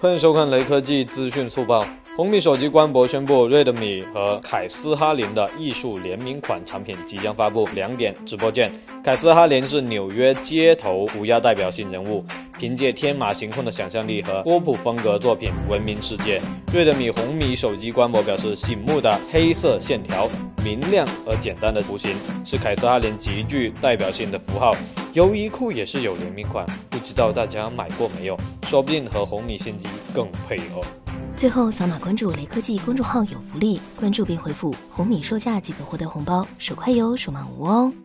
欢迎收看雷科技资讯速报。红米手机官博宣布，Redmi 和凯斯哈林的艺术联名款产品即将发布。两点直播间，凯斯哈林是纽约街头涂鸦代表性人物，凭借天马行空的想象力和波普风格作品闻名世界。Redmi 红米手机官博表示，醒目的黑色线条、明亮而简单的图形是凯斯哈林极具代表性的符号。优衣库也是有联名款，不知道大家买过没有？说不定和红米新机更配合。最后，扫码关注雷科技公众号有福利，关注并回复“红米售价”即可获得红包，手快有，手慢无哦。